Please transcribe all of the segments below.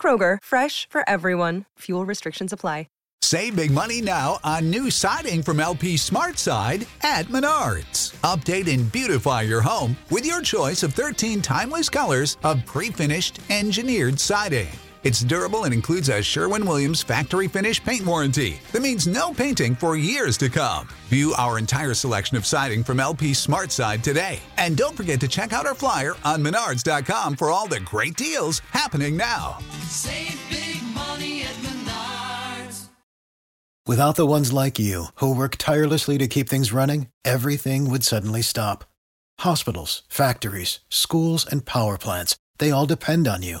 Kroger, fresh for everyone. Fuel restrictions apply. Save big money now on new siding from LP Smart Side at Menards. Update and beautify your home with your choice of 13 timeless colors of pre finished engineered siding. It's durable and includes a Sherwin Williams factory finish paint warranty that means no painting for years to come. View our entire selection of siding from LP Smart Side today. And don't forget to check out our flyer on menards.com for all the great deals happening now. Save big money at Menards. Without the ones like you, who work tirelessly to keep things running, everything would suddenly stop. Hospitals, factories, schools, and power plants, they all depend on you.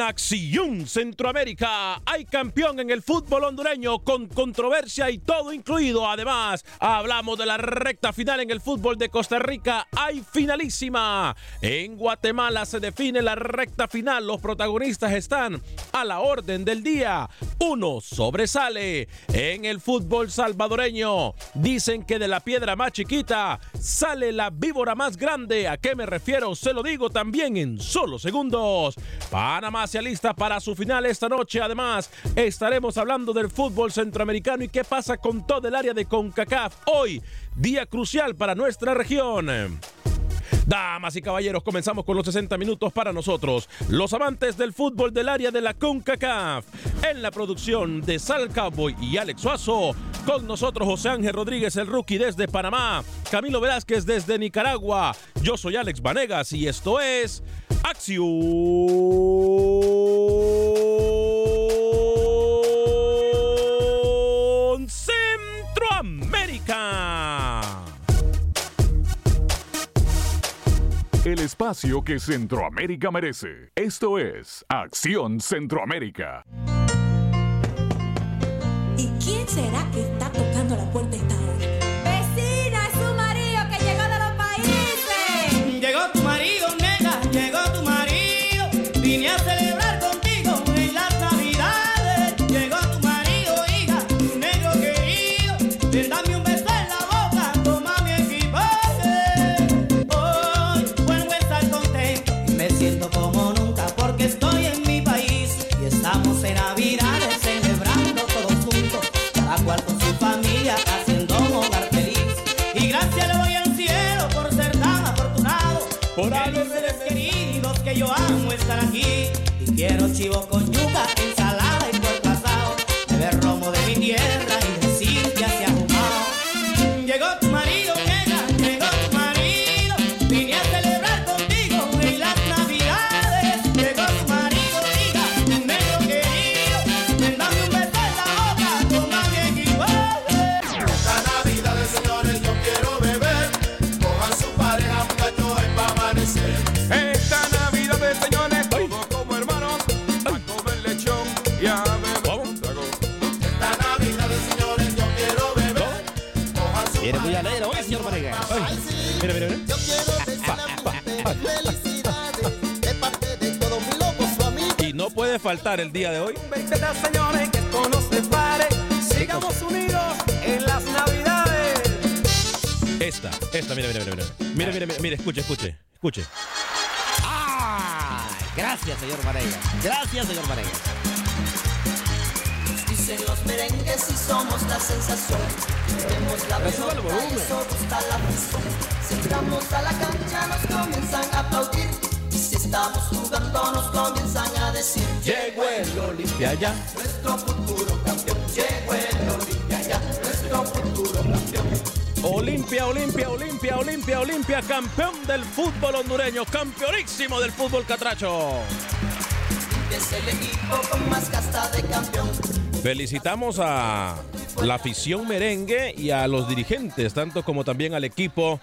Acción Centroamérica hay campeón en el fútbol hondureño con controversia y todo incluido. Además, hablamos de la recta final en el fútbol de Costa Rica. Hay finalísima. En Guatemala se define la recta final. Los protagonistas están a la orden del día. Uno sobresale en el fútbol salvadoreño. Dicen que de la piedra más chiquita sale la víbora más grande. ¿A qué me refiero? Se lo digo también en solo segundos. Panamá se alista para su final esta noche. Además, estaremos hablando del fútbol centroamericano y qué pasa con todo el área de CONCACAF. Hoy, día crucial para nuestra región. Damas y caballeros, comenzamos con los 60 minutos para nosotros, los amantes del fútbol del área de la CONCACAF. En la producción de Sal Cowboy y Alex Suazo, con nosotros José Ángel Rodríguez, el rookie desde Panamá, Camilo Velázquez desde Nicaragua. Yo soy Alex Vanegas y esto es Acción El espacio que Centroamérica merece. Esto es Acción Centroamérica. ¿Y quién será que está chivo con faltar el día de hoy. señores, que esto no se pare. Sigamos unidos en las navidades. Esta, esta, mira, mira, mira, mira. Mira, mira, mira, mira, escuche, escuche, escuche. ¡Ah! Gracias, señor Vanegas. Gracias, señor Vanegas. Dicen los merengues y somos la sensación. Tenemos la pelota y eso gusta la presión. Si entramos a la cancha nos comienzan a aplaudir. Y si estamos jugando nos comienzan a decir. Llegó el Olimpia ya. Nuestro futuro campeón. Llegó el Olimpia ya. Nuestro futuro campeón. Olimpia, Olimpia, Olimpia, Olimpia, Olimpia, campeón del fútbol hondureño, campeonísimo del fútbol catracho. Es el equipo con más casta de campeón. Felicitamos a la afición merengue y a los dirigentes, tanto como también al equipo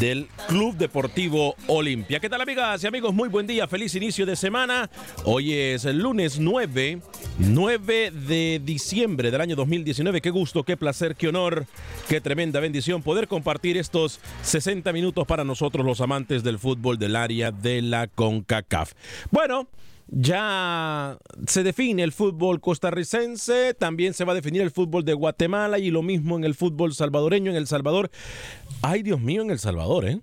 del Club Deportivo Olimpia. ¿Qué tal amigas y amigos? Muy buen día, feliz inicio de semana. Hoy es el lunes 9, 9 de diciembre del año 2019. Qué gusto, qué placer, qué honor, qué tremenda bendición poder compartir estos 60 minutos para nosotros los amantes del fútbol del área de la CONCACAF. Bueno, ya se define el fútbol costarricense, también se va a definir el fútbol de Guatemala y lo mismo en el fútbol salvadoreño en El Salvador. Ay, Dios mío, en El Salvador, ¿eh?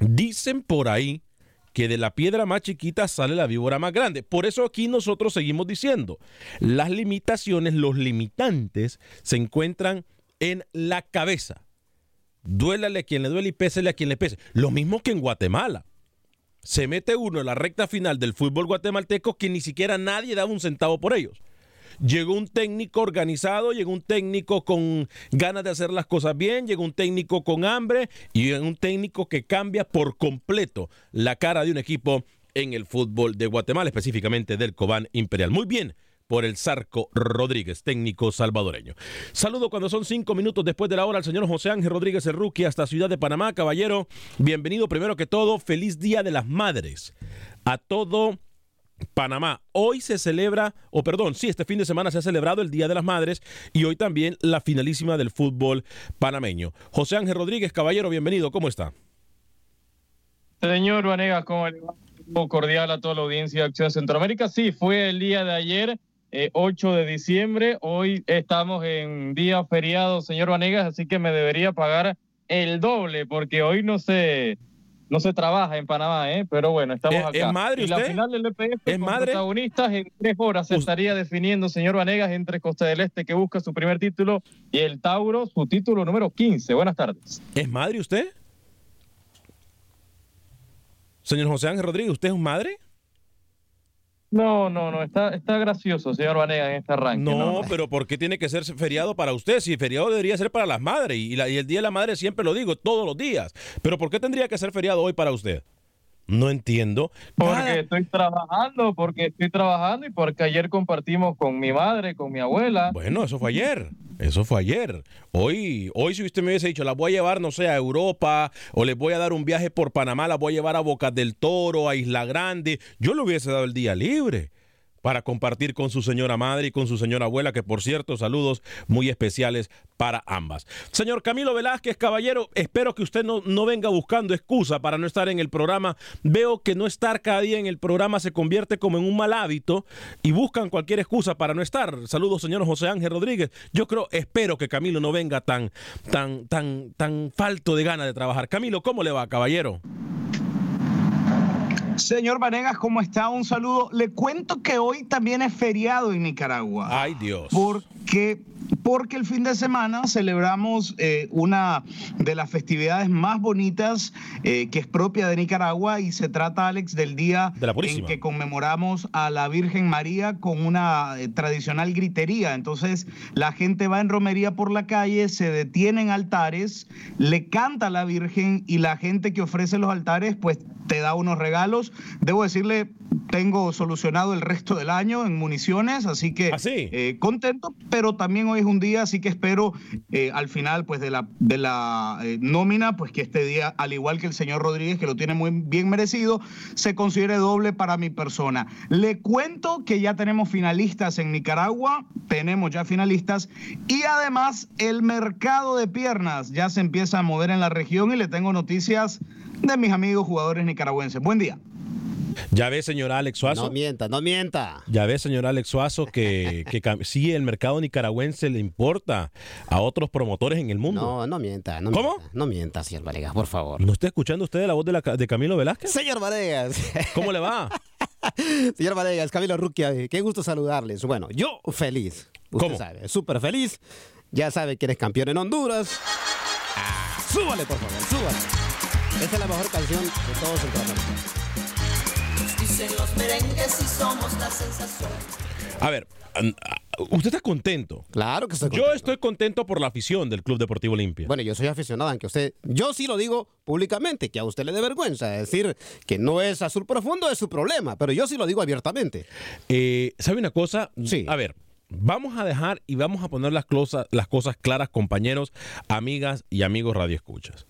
Dicen por ahí que de la piedra más chiquita sale la víbora más grande. Por eso aquí nosotros seguimos diciendo, las limitaciones, los limitantes se encuentran en la cabeza. Duélale a quien le duele y pésele a quien le pese. Lo mismo que en Guatemala se mete uno en la recta final del fútbol guatemalteco que ni siquiera nadie daba un centavo por ellos. Llegó un técnico organizado, llegó un técnico con ganas de hacer las cosas bien, llegó un técnico con hambre y un técnico que cambia por completo la cara de un equipo en el fútbol de Guatemala, específicamente del Cobán Imperial. Muy bien, por el Zarco Rodríguez, técnico salvadoreño. Saludo cuando son cinco minutos después de la hora al señor José Ángel Rodríguez Rookie hasta Ciudad de Panamá. Caballero, bienvenido primero que todo. Feliz Día de las Madres a todo Panamá. Hoy se celebra, o perdón, sí, este fin de semana se ha celebrado el Día de las Madres y hoy también la finalísima del fútbol panameño. José Ángel Rodríguez, caballero, bienvenido. ¿Cómo está? Señor Vanegas, ¿cómo le va? Cordial a toda la audiencia de Acción Centroamérica. Sí, fue el día de ayer, eh, 8 de diciembre. Hoy estamos en día feriado, señor Vanegas, así que me debería pagar el doble, porque hoy no se, no se trabaja en Panamá, ¿eh? pero bueno, estamos ¿Es- acá. es madre y la usted? final del EPF ¿Es con madre? protagonistas en tres horas se estaría definiendo, señor Vanegas, entre Costa del Este, que busca su primer título, y el Tauro, su título número 15. Buenas tardes. ¿Es madre usted? Señor José Ángel Rodríguez, ¿usted es madre? No, no, no, está, está gracioso, señor Vanegas, en este arranque. No, pero ¿por qué tiene que ser feriado para usted? Si feriado debería ser para las madres y, la- y el Día de la Madre siempre lo digo, todos los días. Pero ¿por qué tendría que ser feriado hoy para usted? No entiendo. Porque estoy trabajando, porque estoy trabajando y porque ayer compartimos con mi madre, con mi abuela. Bueno, eso fue ayer. Eso fue ayer. Hoy, hoy si usted me hubiese dicho, las voy a llevar, no sé, a Europa o les voy a dar un viaje por Panamá, las voy a llevar a Bocas del Toro, a Isla Grande, yo le hubiese dado el día libre para compartir con su señora madre y con su señora abuela, que por cierto, saludos muy especiales para ambas. Señor Camilo Velázquez, caballero, espero que usted no, no venga buscando excusa para no estar en el programa. Veo que no estar cada día en el programa se convierte como en un mal hábito y buscan cualquier excusa para no estar. Saludos, señor José Ángel Rodríguez. Yo creo, espero que Camilo no venga tan, tan, tan, tan falto de ganas de trabajar. Camilo, ¿cómo le va, caballero? Señor Vanegas, ¿cómo está? Un saludo. Le cuento que hoy también es feriado en Nicaragua. Ay, Dios. Porque, porque el fin de semana celebramos eh, una de las festividades más bonitas eh, que es propia de Nicaragua y se trata, Alex, del día De la en que conmemoramos a la Virgen María con una eh, tradicional gritería. Entonces, la gente va en romería por la calle, se detiene en altares, le canta a la Virgen y la gente que ofrece los altares, pues te da unos regalos. Debo decirle tengo solucionado el resto del año en municiones, así que eh, contento, pero también hoy es un día, así que espero eh, al final pues de la, de la eh, nómina, pues que este día, al igual que el señor Rodríguez, que lo tiene muy bien merecido, se considere doble para mi persona. Le cuento que ya tenemos finalistas en Nicaragua, tenemos ya finalistas, y además el mercado de piernas ya se empieza a mover en la región y le tengo noticias de mis amigos jugadores nicaragüenses. Buen día. Ya ve, señor Alex Suazo. No mienta, no mienta. Ya ve, señor Alex Suazo, que, que sí, el mercado nicaragüense le importa a otros promotores en el mundo. No, no mienta. No ¿Cómo? Mienta, no mienta, señor Varegas, por favor. ¿No está escuchando usted la voz de, la, de Camilo Velázquez? Señor Varegas. ¿Cómo le va? señor Varegas, Camilo Ruquia, qué gusto saludarles. Bueno, yo feliz. Usted ¿Cómo? sabe, súper feliz. Ya sabe que eres campeón en Honduras. Ah, súbale, por favor, súbale. Esta es la mejor canción de todos Centroamérica. Dicen los merengues y somos la sensación. A ver, usted está contento. Claro que estoy Yo estoy contento por la afición del Club Deportivo Olimpia. Bueno, yo soy aficionado, aunque usted, yo sí lo digo públicamente, que a usted le dé vergüenza decir que no es azul profundo, es su problema, pero yo sí lo digo abiertamente. Eh, ¿Sabe una cosa? Sí. A ver, vamos a dejar y vamos a poner las, cosas, las cosas claras, compañeros, amigas y amigos radioescuchas.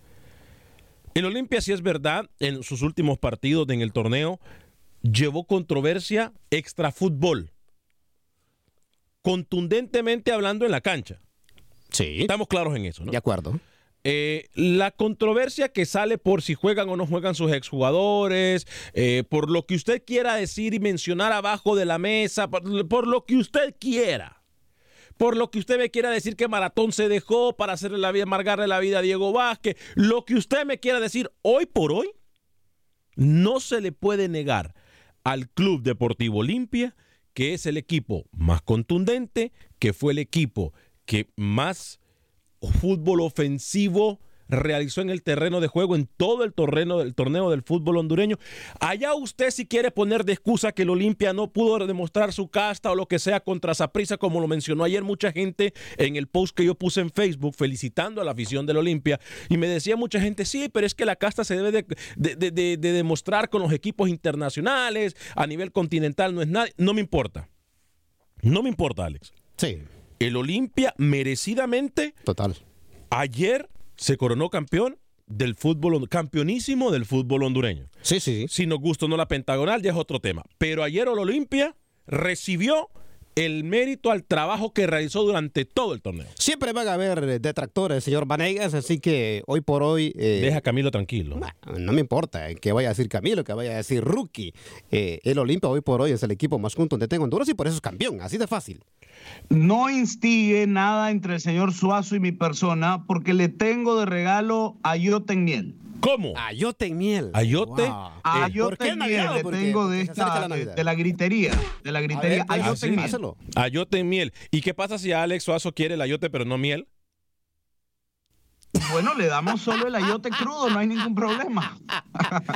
El Olimpia, si es verdad, en sus últimos partidos en el torneo, llevó controversia extra fútbol. Contundentemente hablando en la cancha. Sí. Estamos claros en eso, ¿no? De acuerdo. Eh, la controversia que sale por si juegan o no juegan sus exjugadores, eh, por lo que usted quiera decir y mencionar abajo de la mesa, por, por, lo que usted quiera. Por lo que usted me quiera decir que Maratón se dejó para hacerle la vida, amargarle la vida a Diego Vázquez. Lo que usted me quiera decir hoy por hoy, no se le puede negar al Club Deportivo Olimpia, que es el equipo más contundente, que fue el equipo que más fútbol ofensivo realizó en el terreno de juego, en todo el torneo, del torneo del fútbol hondureño. Allá usted si quiere poner de excusa que el Olimpia no pudo demostrar su casta o lo que sea contra Saprissa, como lo mencionó ayer mucha gente en el post que yo puse en Facebook felicitando a la afición del Olimpia. Y me decía mucha gente, sí, pero es que la casta se debe de, de, de, de demostrar con los equipos internacionales, a nivel continental, no es nada. No me importa. No me importa, Alex. Sí. El Olimpia merecidamente. Total. Ayer se coronó campeón del fútbol, campeonísimo del fútbol hondureño. Sí, sí. Si nos gustó o no la pentagonal, ya es otro tema. Pero ayer el Olimpia recibió el mérito al trabajo que realizó durante todo el torneo. Siempre van a haber detractores, señor Vanegas, así que hoy por hoy... Eh, Deja a Camilo tranquilo. No, no me importa que vaya a decir Camilo, que vaya a decir Rookie. Eh, el Olimpia hoy por hoy es el equipo más contundente en Honduras y por eso es campeón, así de fácil. No instigue nada entre el señor Suazo y mi persona porque le tengo de regalo ayote en miel. ¿Cómo? Ayote en miel. Ayote. Wow. Ayote en miel le tengo de esta, de, de, la gritería. De la gritería. Ver, ayote así, en miel. Ayote en miel. ¿Y qué pasa si Alex Suazo quiere el ayote pero no miel? Bueno, le damos solo el ayote crudo, no hay ningún problema.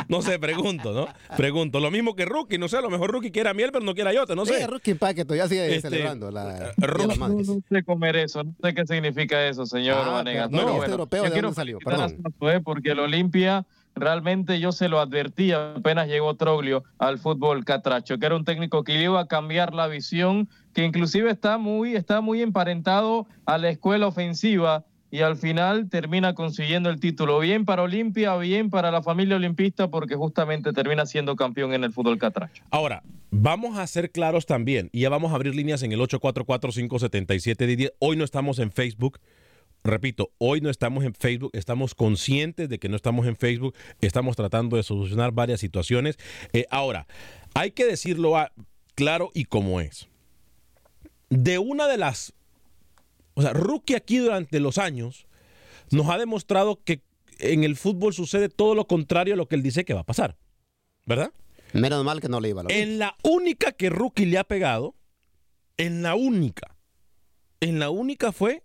no sé, pregunto, ¿no? Pregunto. Lo mismo que Rookie, no sé, a lo mejor Rookie quiere miel, pero no quiere ayote, no sé. Sí, Rookie Paque todavía sigue Este, celebrando la, madre. No sé comer eso, no sé qué significa eso, señor Ah, Vanegas. Pero este bueno, europeo, yo ¿de quiero dónde salió? Perdón. Porque el Olimpia realmente yo se lo advertí apenas llegó Troglio al fútbol catracho, que era un técnico que iba a cambiar la visión, que inclusive está muy, está muy emparentado a la escuela ofensiva y al final termina consiguiendo el título. Bien para Olimpia, bien para la familia olimpista, porque justamente termina siendo campeón en el fútbol catracho. Ahora, vamos a ser claros también, y ya vamos a abrir líneas en el 844-577-10. Hoy no estamos en Facebook. Repito, hoy no estamos en Facebook, estamos conscientes de que no estamos en Facebook, estamos tratando de solucionar varias situaciones. Eh, ahora, hay que decirlo claro y como es. De una de las... O sea, Rookie aquí durante los años nos ha demostrado que en el fútbol sucede todo lo contrario a lo que él dice que va a pasar. ¿Verdad? Menos mal que no le iba a la En la única que Rookie le ha pegado, en la única, en la única fue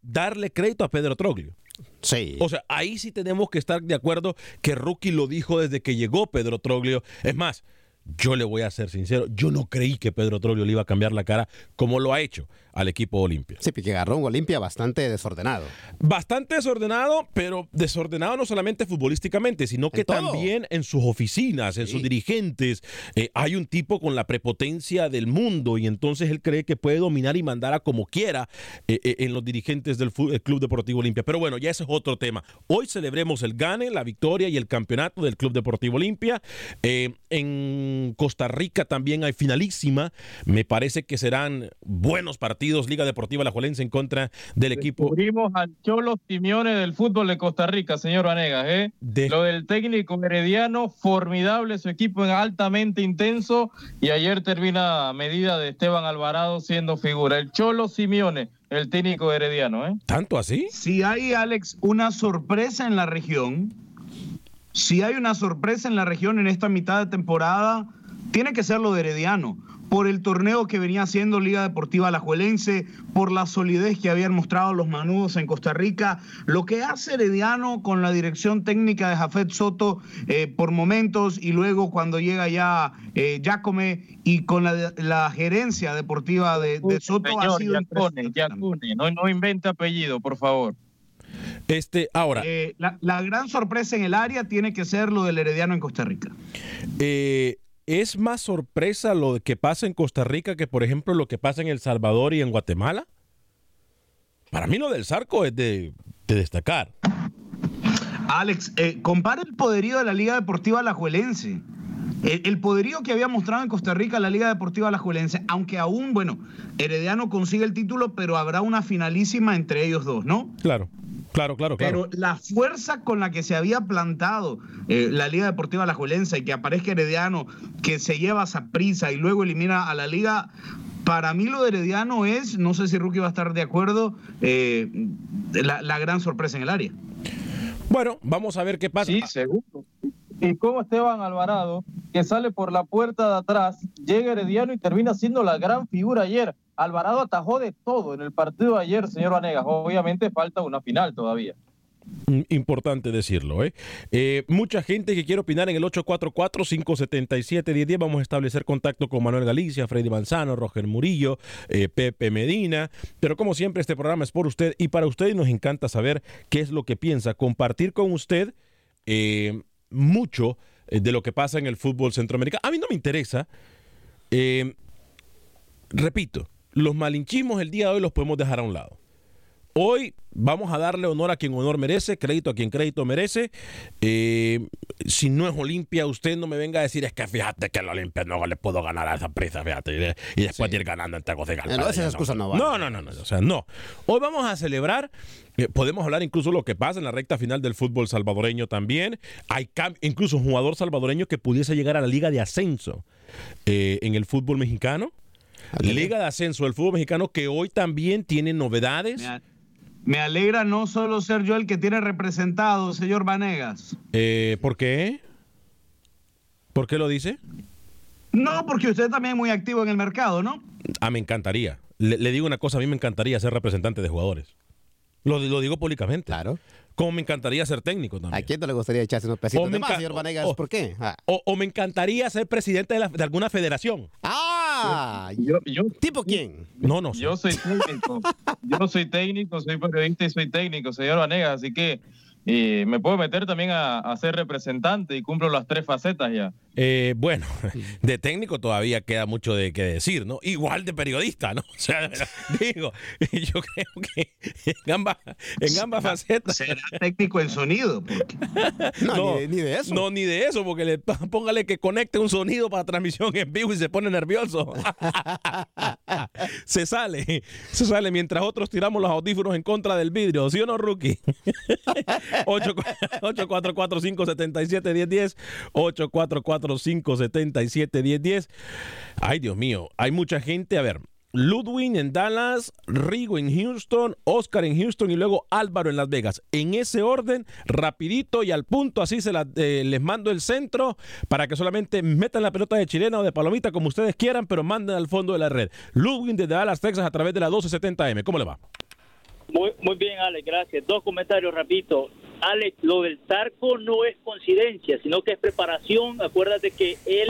darle crédito a Pedro Troglio. Sí. O sea, ahí sí tenemos que estar de acuerdo que Rookie lo dijo desde que llegó Pedro Troglio. Es más, yo le voy a ser sincero, yo no creí que Pedro Troglio le iba a cambiar la cara como lo ha hecho al equipo Olimpia. Sí, porque agarró un Olimpia bastante desordenado. Bastante desordenado, pero desordenado no solamente futbolísticamente, sino que también en sus oficinas, en sus dirigentes. Eh, hay un tipo con la prepotencia del mundo y entonces él cree que puede dominar y mandar a como quiera eh, eh, en los dirigentes del Club Deportivo Olimpia. Pero bueno, ya ese es otro tema. Hoy celebremos el gane, la victoria y el campeonato del Club Deportivo Olimpia. en Costa Rica también hay finalísima. Me parece que serán buenos partidos Liga Deportiva La Juelense en contra del equipo. Descubrimos al Cholo Simeone del fútbol de Costa Rica, señor Vanegas. ¿eh? Lo del técnico herediano, formidable, su equipo es altamente intenso y ayer termina medida de Esteban Alvarado siendo figura. El Cholo Simeone, el técnico herediano. ¿eh? ¿Tanto así? Si hay, Alex, una sorpresa en la región, si hay una sorpresa en la región en esta mitad de temporada, tiene que ser lo de Herediano por el torneo que venía haciendo Liga Deportiva Alajuelense, por la solidez que habían mostrado los manudos en Costa Rica, lo que hace Herediano con la dirección técnica de Jafet Soto eh, por momentos y luego cuando llega ya eh, Jacome y con la, gerencia deportiva de, Soto ha sido no, no invente apellido, por favor. Este, ahora. Eh, la, la, gran sorpresa en el área tiene que ser lo del Herediano en Costa Rica. Eh, ¿Es más sorpresa lo que pasa en Costa Rica que, por ejemplo, lo que pasa en El Salvador y en Guatemala? Para mí lo del Zarco es de, destacar. Alex, eh, compara el poderío de la Liga Deportiva Alajuelense. El, el, poderío que había mostrado en Costa Rica la Liga Deportiva Alajuelense, aunque aún, bueno, Herediano consigue el título, pero habrá una finalísima entre ellos dos, ¿no? Claro. Claro, claro, claro. Pero la fuerza con la que se había plantado eh, la Liga Deportiva La Juelense y que aparezca Herediano, que se lleva esa prisa y luego elimina a la Liga, para mí lo de Herediano es, no sé si Rookie va a estar de acuerdo, eh, la, gran sorpresa en el área. Bueno, vamos a ver qué pasa. Sí, seguro. Y como Esteban Alvarado, que sale por la puerta de atrás, llega Herediano y termina siendo la gran figura ayer. Alvarado atajó de todo en el partido de ayer, señor Vanegas. Obviamente falta una final todavía. Mm, importante decirlo, ¿eh? ¿eh? Mucha gente que quiere opinar en el 844-577-1010. Vamos a establecer contacto con Manuel Galicia, Freddy Manzano, Roger Murillo, eh, Pepe Medina. Pero como siempre, este programa es por usted y para usted nos encanta saber qué es lo que piensa. Compartir con usted eh, mucho de lo que pasa en el fútbol centroamericano. A mí no me interesa. repito, los malinchismos el día de hoy los podemos dejar a un lado. Hoy vamos a darle honor a quien honor merece, crédito a quien crédito merece. Eh, si no es Olimpia, usted no me venga a decir, es que fíjate que la Olimpia no le puedo ganar a esa prisa, fíjate, y, después ir ganando en. Eh, no, esas excusas no, no, no, no, no, o sea, no. Hoy vamos a celebrar, eh, podemos hablar incluso de lo que pasa en la recta final del fútbol salvadoreño también. Hay incluso un jugador salvadoreño que pudiese llegar a la liga de ascenso en el fútbol mexicano. Liga de Ascenso del Fútbol Mexicano que hoy también tiene novedades. Me, alegra no solo ser yo el que tiene representado, señor Vanegas. Eh, ¿Por qué? ¿Por qué lo dice? No, porque usted también es muy activo en el mercado, ¿no? Ah, me encantaría. Le, digo una cosa, a mí me encantaría ser representante de jugadores. Lo, lo digo públicamente. Claro. Como me encantaría ser técnico también. ¿A quién no le gustaría echarse unos pesitos de más, señor Vanegas? ¿Por qué? Ah. O, me encantaría ser presidente de, alguna federación. ¡Ah! ¿Tipo quién? No, no. Yo soy técnico. yo soy técnico, soy periodista y soy técnico, señor Vanegas. Así que y me puedo meter también a, ser representante y cumplo las tres facetas ya. Eh, bueno, de técnico todavía queda mucho de qué decir, ¿no? Igual de periodista, ¿no? O sea, digo, yo creo que en ambas, en ambas facetas. Será técnico en sonido. No, ni, de, eso. No, ni de eso, porque le, póngale que conecte un sonido para transmisión en vivo y se pone nervioso. se sale, se sale mientras otros tiramos los audífonos en contra del vidrio, ¿sí o no, Rookie? 844-577-1010. 844-577-1010. Ay, Dios mío, hay mucha gente. A ver, Ludwig en Dallas, Rigo en Houston, Oscar en Houston y luego Álvaro en Las Vegas. En ese orden, rapidito y al punto, así se eh, les mando el centro para que solamente metan la pelota de chilena o de palomita como ustedes quieran, pero manden al fondo de la red. Ludwig de Dallas, Texas a través de la 1270M. ¿Cómo le va? Muy, muy bien, Alex, gracias. Dos comentarios rapidito. Alex, lo del Zarco no es coincidencia, sino que es preparación. Acuérdate que él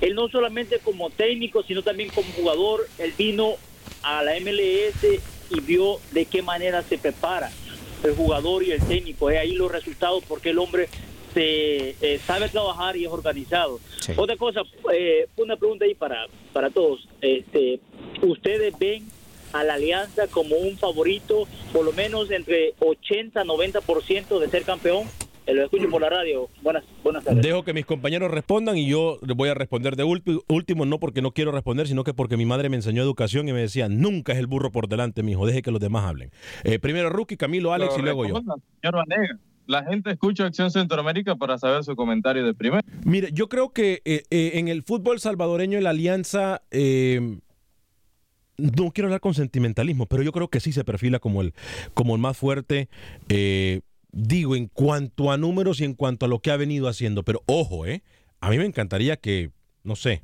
él no solamente como técnico, sino también como jugador, él vino a la MLS y vio de qué manera se prepara el jugador y el técnico. Es ahí los resultados porque el hombre se eh, sabe trabajar y es organizado. Otra cosa, eh, una pregunta ahí para, para todos. Este, ¿Ustedes ven a la Alianza como un favorito, por lo menos entre 80 90% de ser campeón? Eh, lo escucho por la radio. Buenas, buenas tardes. Dejo que mis compañeros respondan y yo les voy a responder de último, no porque no quiero responder, sino que porque mi madre me enseñó educación y me decía, nunca es el burro por delante, mijo, deje que los demás hablen. Eh, primero Rookie, Camilo, Alex Lo y luego yo. Señor Vanega. La gente escucha Acción Centroamérica para saber su comentario de primero. Mire, yo creo que eh, eh, en el fútbol salvadoreño la alianza, eh, no quiero hablar con sentimentalismo, pero yo creo que sí se perfila como el, como el más fuerte. eh, digo, en cuanto a números y en cuanto a lo que ha venido haciendo. Pero ojo, ¿eh? A mí me encantaría que, no sé,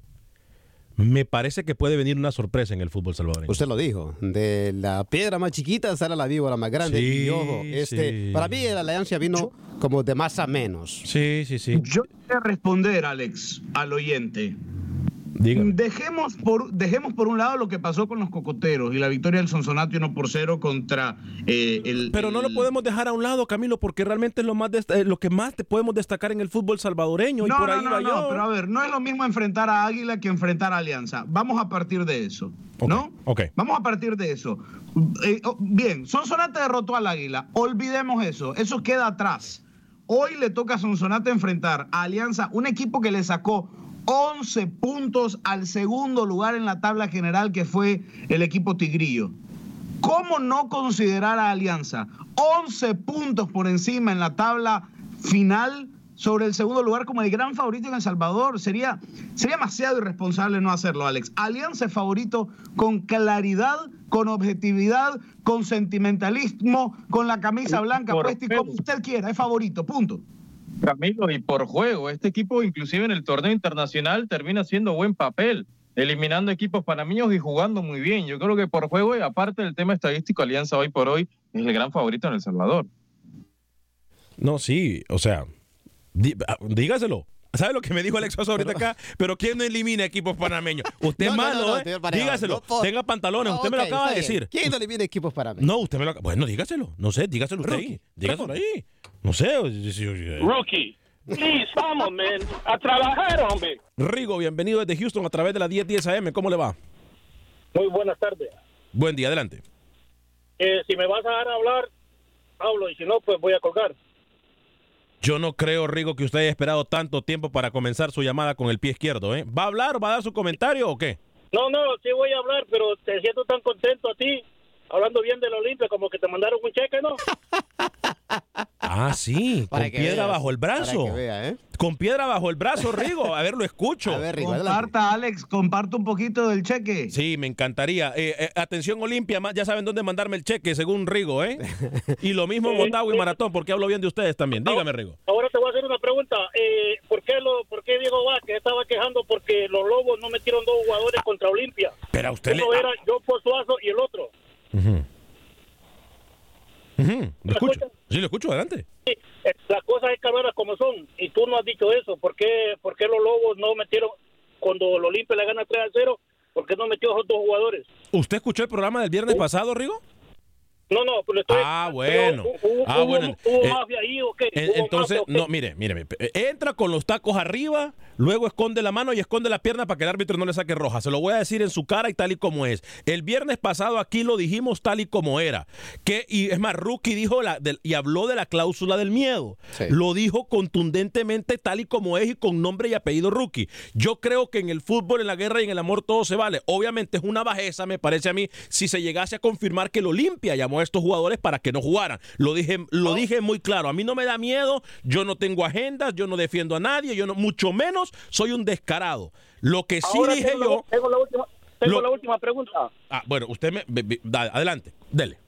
me parece que puede venir una sorpresa en el fútbol salvadoreño. Usted lo dijo, de la piedra más chiquita sale la víbora más grande. Sí, y ojo, este, sí. para mí la alianza vino como de más a menos. Sí, sí, sí. Yo voy a responder, Alex, al oyente. Dejemos por, dejemos por un lado lo que pasó con los cocoteros y la victoria del Sonsonate 1 por 0 contra eh, el. Pero no lo podemos dejar a un lado, Camilo, porque realmente es lo, más eh, lo que más te podemos destacar en el fútbol salvadoreño. y No, por no, ahí no, va no, yo. pero a ver, no es lo mismo enfrentar a Águila que enfrentar a Alianza. Vamos a partir de eso, ¿no? Ok. Vamos a partir de eso. Eh, oh, bien, Sonsonate derrotó al Águila. Olvidemos eso. Eso queda atrás. Hoy le toca a Sonsonate enfrentar a Alianza, un equipo que le sacó 11 puntos al segundo lugar en la tabla general, que fue el equipo Tigrillo. ¿Cómo no considerar a Alianza 11 puntos por encima en la tabla final sobre el segundo lugar como el gran favorito en El Salvador? Sería, sería demasiado irresponsable no hacerlo, Alex. Alianza es favorito con claridad, con objetividad, con sentimentalismo, con la camisa blanca Por puesta y como usted quiera. Es favorito, punto. Camilo, y por juego, este equipo inclusive en el torneo internacional termina haciendo buen papel, eliminando equipos panameños y jugando muy bien. Yo creo que por juego y aparte del tema estadístico, Alianza hoy por hoy es el gran favorito en El Salvador. No, sí, o sea, di- ah, dígaselo. ¿Sabe lo que me dijo Alex Sosa ahorita acá? Pero ¿quién no elimina equipos panameños? Usted es malo, no, no, ¿eh? dígaselo. Tenga pantalones. Usted me lo acaba de decir. ¿Quién no elimina equipos mí? No, usted me lo acaba. Bueno, dígaselo. No sé, dígaselo usted ahí. Dígaselo ahí. No sé. si- Rookie, please, vamos, man, a trabajar, hombre. Rigo, bienvenido desde Houston a través de la 1010 AM. ¿Cómo le va? Muy buenas tardes. Buen día, adelante. Eh, si me vas a dejar hablar, hablo y si no, pues voy a colgar. Yo no creo, Rigo, que usted haya esperado tanto tiempo para comenzar su llamada con el pie izquierdo, ¿eh? ¿Va a hablar va a dar su comentario o qué? No, no, sí voy a hablar, pero te siento tan contento a ti, hablando bien de la Olimpia, como que te mandaron un cheque, ¿no? Ah, sí, Para con que piedra veas, bajo el brazo. para que vea, ¿eh? Con piedra bajo el brazo, Rigo. A ver, lo escucho. Comparta, Alex, comparta un poquito del cheque. Sí, me encantaría. Eh, eh, atención Olimpia, ya saben dónde mandarme el cheque, según Rigo, ¿eh? Y lo mismo Motagua y Maratón, porque hablo bien de ustedes también. Dígame, Rigo. Ahora te voy a hacer una pregunta. Eh, ¿por, qué lo, ¿Por qué Diego Vázquez estaba quejando porque los Lobos no metieron dos jugadores contra Olimpia? Pero a usted le... Uno era John Pozuazo y el otro. Ujú. Ujú, Lo escucho. Sí, lo escucho, adelante. Eh, Las cosas que hablarlas como son. Y tú no has dicho eso. ¿Por qué, por qué los Lobos no metieron, cuando el Olimpia le gana 3 a 0, por qué no metió a esos dos jugadores? ¿Usted escuchó el programa del viernes pasado, Rigo? No, no, le estoy... Ah, bueno. ¿Hubo, Ah, hubo- bueno. hubo Eh, mafia ahí o qué? ¿Hubo Entonces, mafia o qué? no, mire, mire, eh, entra con los tacos arriba, luego esconde la mano y esconde la pierna para que el árbitro no le saque roja. Se lo voy a decir en su cara y tal y como es. El viernes pasado aquí lo dijimos tal y como era. Que, y es más, Rookie dijo la, del- y habló de la cláusula del miedo. Lo dijo contundentemente tal y como es y con nombre y apellido Rookie. Yo creo que en el fútbol, en la guerra y en el amor todo se vale. Obviamente es una bajeza, me parece a mí, si se llegase a confirmar que el Olimpia llamó a estos jugadores para que no jugaran. Lo dije, lo dije muy claro. A mí no me da miedo, yo no tengo agendas, yo no defiendo a nadie, yo no, mucho menos soy un descarado. Lo que sí Ahora dije tengo, yo. Tengo la última, tengo Lo- la última pregunta. Ah, bueno, usted me. da- adelante, dele.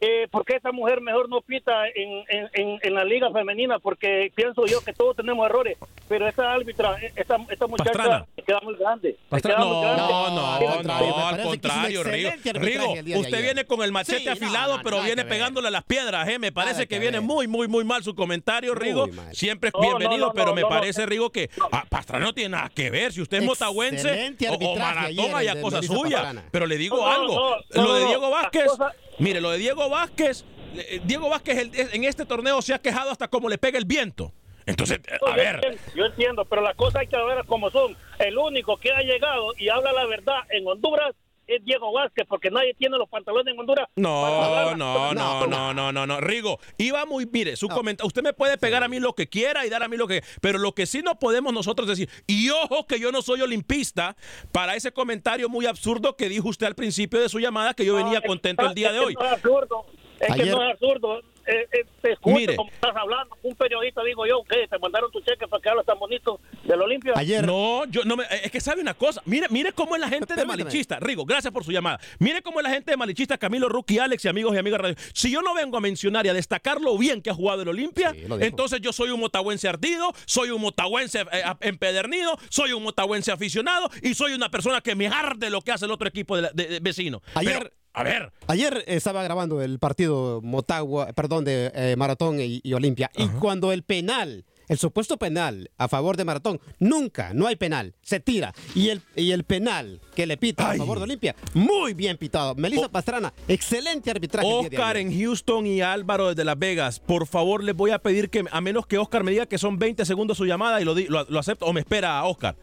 Eh, ¿por qué esta mujer mejor no pita en, en, en, en la liga femenina? Porque pienso yo que todos tenemos errores, pero esta árbitra, esta, esta muchacha Pastrana. se queda muy grande. se muy No, grande. no, no, al contrario, Rigo. Rigo, usted viene con el machete Sí, afilado, no, pero viene pegándole a las piedras, ¿eh? Me parece que, que viene muy, muy, muy mal su comentario, Rigo. Siempre es bienvenido, no, pero no, me no, no. parece, Rigo, que ah, Pastrana no tiene nada que ver. Si usted es motahuense o, o ayer, ya cosa suya. Pero le digo algo. lo de Diego Vázquez, mire, lo de Diego Vázquez, eh, Diego Vázquez el- en este torneo se ha quejado hasta como le pega el viento. Entonces, eh, a yo ver. entiendo, yo entiendo, pero las cosas hay que ver como son. El único que ha llegado y habla la verdad en Honduras es Diego Vázquez, porque nadie tiene los pantalones en Honduras. No, no, no, no, no, no, no. Rigo, iba muy, mire, su comentario, usted me puede pegar a mí lo que quiera y dar a mí lo que, pero lo que sí no podemos nosotros decir, y ojo que yo no soy olimpista, para ese comentario muy absurdo que dijo usted al principio de su llamada, que yo venía No, contento el día es de que hoy. No es absurdo. Es Ayer- que no es absurdo. Eh, eh, te escucho Mire. como estás hablando. Un periodista, digo yo, que te mandaron tu cheque para que hablas tan bonito del Olimpia. Ayer, No, yo no me, es que sabe una cosa. Mire, mire cómo es la gente de. Malichista. Rigo, gracias por su llamada. Mire cómo es la gente de Malichista, Camilo Ruki, Alex y amigos y amigas radio. Si yo no vengo a mencionar y a destacar lo bien que ha jugado el Olimpia, Sí, entonces yo soy un motahuense ardido, soy un motahuense eh, empedernido, soy un motahuense aficionado y soy una persona que me arde lo que hace el otro equipo de, la- de- de vecino. Ayer- Pero, a ver, Ayer estaba grabando el partido Motagua, perdón, de eh, Maratón y, y Olimpia. Y cuando el penal, el supuesto penal a favor de Maratón, nunca, no hay penal, se tira. Y el, y el penal que le pita Ay. a favor de Olimpia, muy bien pitado. Melissa Pastrana, excelente arbitraje. Oscar en Houston y Álvaro desde Las Vegas, por favor les voy a pedir que, a menos que Oscar me diga que son 20 segundos su llamada y lo, lo, lo acepto, o me espera Oscar.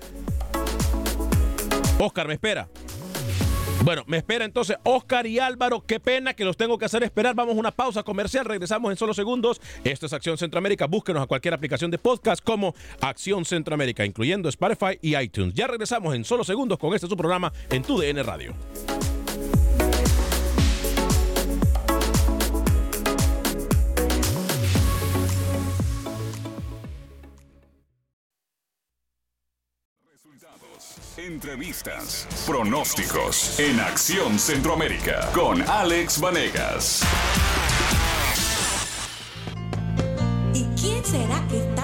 Oscar, me espera. Bueno, me espera entonces Oscar y Álvaro. Qué pena que los tengo que hacer esperar. Vamos a una pausa comercial. Regresamos en solo segundos. Esto es Acción Centroamérica. Búsquenos a cualquier aplicación de podcast como Acción Centroamérica, incluyendo Spotify y iTunes. Ya regresamos en solo segundos con este su programa en tu DN Radio. Entrevistas, pronósticos en Acción Centroamérica con Alex Vanegas. ¿Y quién será que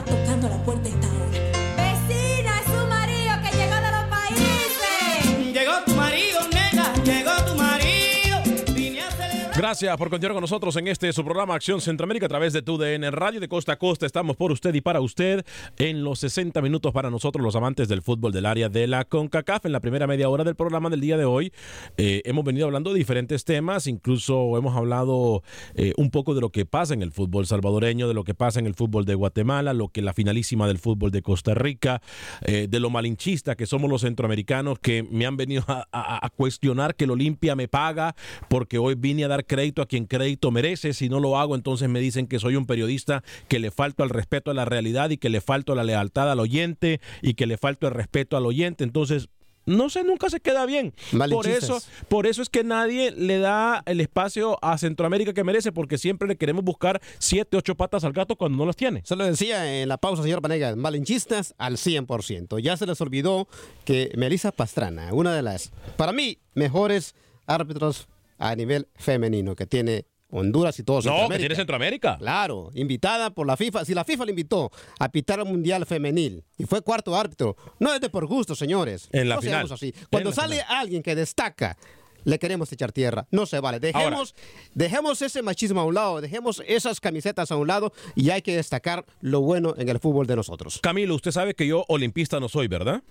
Gracias por continuar con nosotros en este su programa Acción Centroamérica a través de tu DN Radio de costa a costa. Estamos por usted y para usted en los 60 minutos para nosotros los amantes del fútbol del área de la CONCACAF. En la primera media hora del programa del día de hoy eh, hemos venido hablando de diferentes temas, incluso hemos hablado eh, un poco de lo que pasa en el fútbol salvadoreño, de lo que pasa en el fútbol de Guatemala, lo que la finalísima del fútbol de Costa Rica, eh, de lo malinchista que somos los centroamericanos que me han venido a- a cuestionar que el Olimpia me paga porque hoy vine a dar crédito a quien crédito merece. Si no lo hago, entonces me dicen que soy un periodista que le falto al respeto a la realidad y que le falto la lealtad al oyente y que le falto el respeto al oyente. Entonces, no sé, nunca se queda bien. Por eso, por eso es que nadie le da el espacio a Centroamérica que merece, porque siempre le queremos buscar siete, ocho patas al gato cuando no las tiene. Se lo decía en la pausa, señor Panegas, malinchistas al 100%. Ya se les olvidó que Melissa Pastrana, una de las, para mí, mejores árbitros a nivel femenino que tiene Honduras y todo No, que Centroamérica. tiene Centroamérica. Claro, invitada por la FIFA. Si la FIFA le invitó a pitar el Mundial Femenil y fue cuarto árbitro, no es de por gusto, señores. En la no final. seamos así. Cuando sale final. alguien que destaca, le queremos echar tierra. No se vale. Dejemos, dejemos ese machismo a un lado, dejemos esas camisetas a un lado y hay que destacar lo bueno en el fútbol de nosotros. Camilo, usted sabe que yo olimpista no soy, ¿verdad?